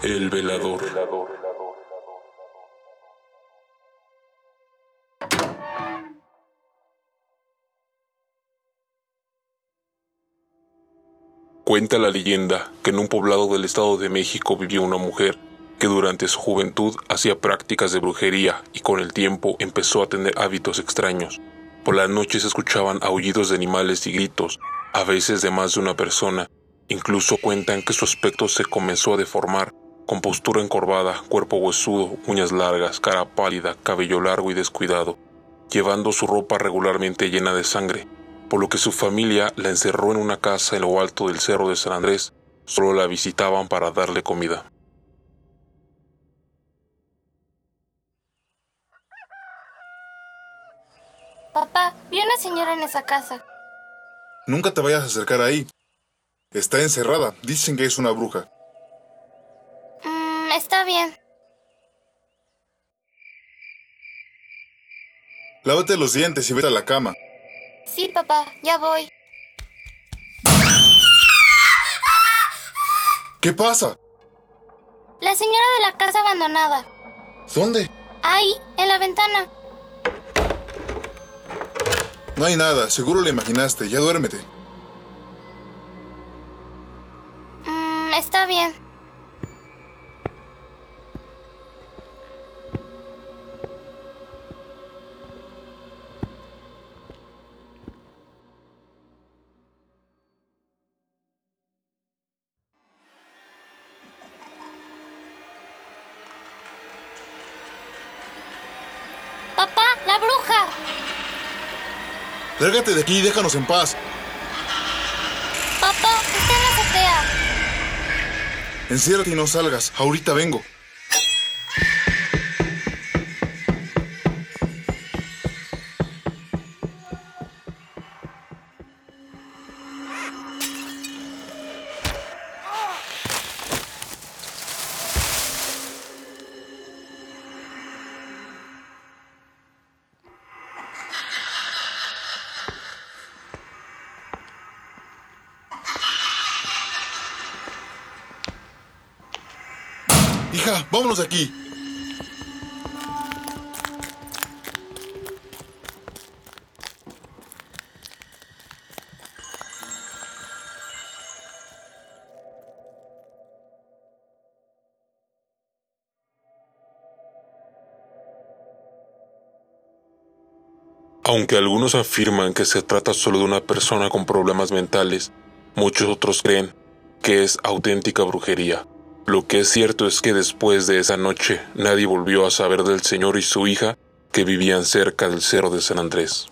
El velador. Cuenta la leyenda que en un poblado del Estado de México vivía una mujer que durante su juventud hacía prácticas de brujería y con el tiempo empezó a tener hábitos extraños. Por las noches se escuchaban aullidos de animales y gritos, a veces de más de una persona. Incluso cuentan que su aspecto se comenzó a deformar, con postura encorvada, cuerpo huesudo, uñas largas, cara pálida, cabello largo y descuidado, llevando su ropa regularmente llena de sangre, por lo que su familia la encerró en una casa en lo alto del cerro de San Andrés, solo la visitaban para darle comida. Papá, vi una señora en esa casa. Nunca te vayas a acercar ahí. Está encerrada. Dicen que es una bruja. Está bien. Lávate los dientes y vete a la cama. Sí, papá, ya voy. ¿Qué pasa? La señora de la casa abandonada. ¿Dónde? Ahí, en la ventana. No hay nada, seguro lo imaginaste. Ya duérmete. Lárgate de aquí y déjanos en paz. Papá, está en la azotea. Enciérrate y no salgas. Ahorita vengo. Hija, vámonos de aquí. Aunque algunos afirman que se trata solo de una persona con problemas mentales, muchos otros creen que es auténtica brujería. Lo que es cierto es que después de esa noche nadie volvió a saber del señor y su hija que vivían cerca del cerro de San Andrés.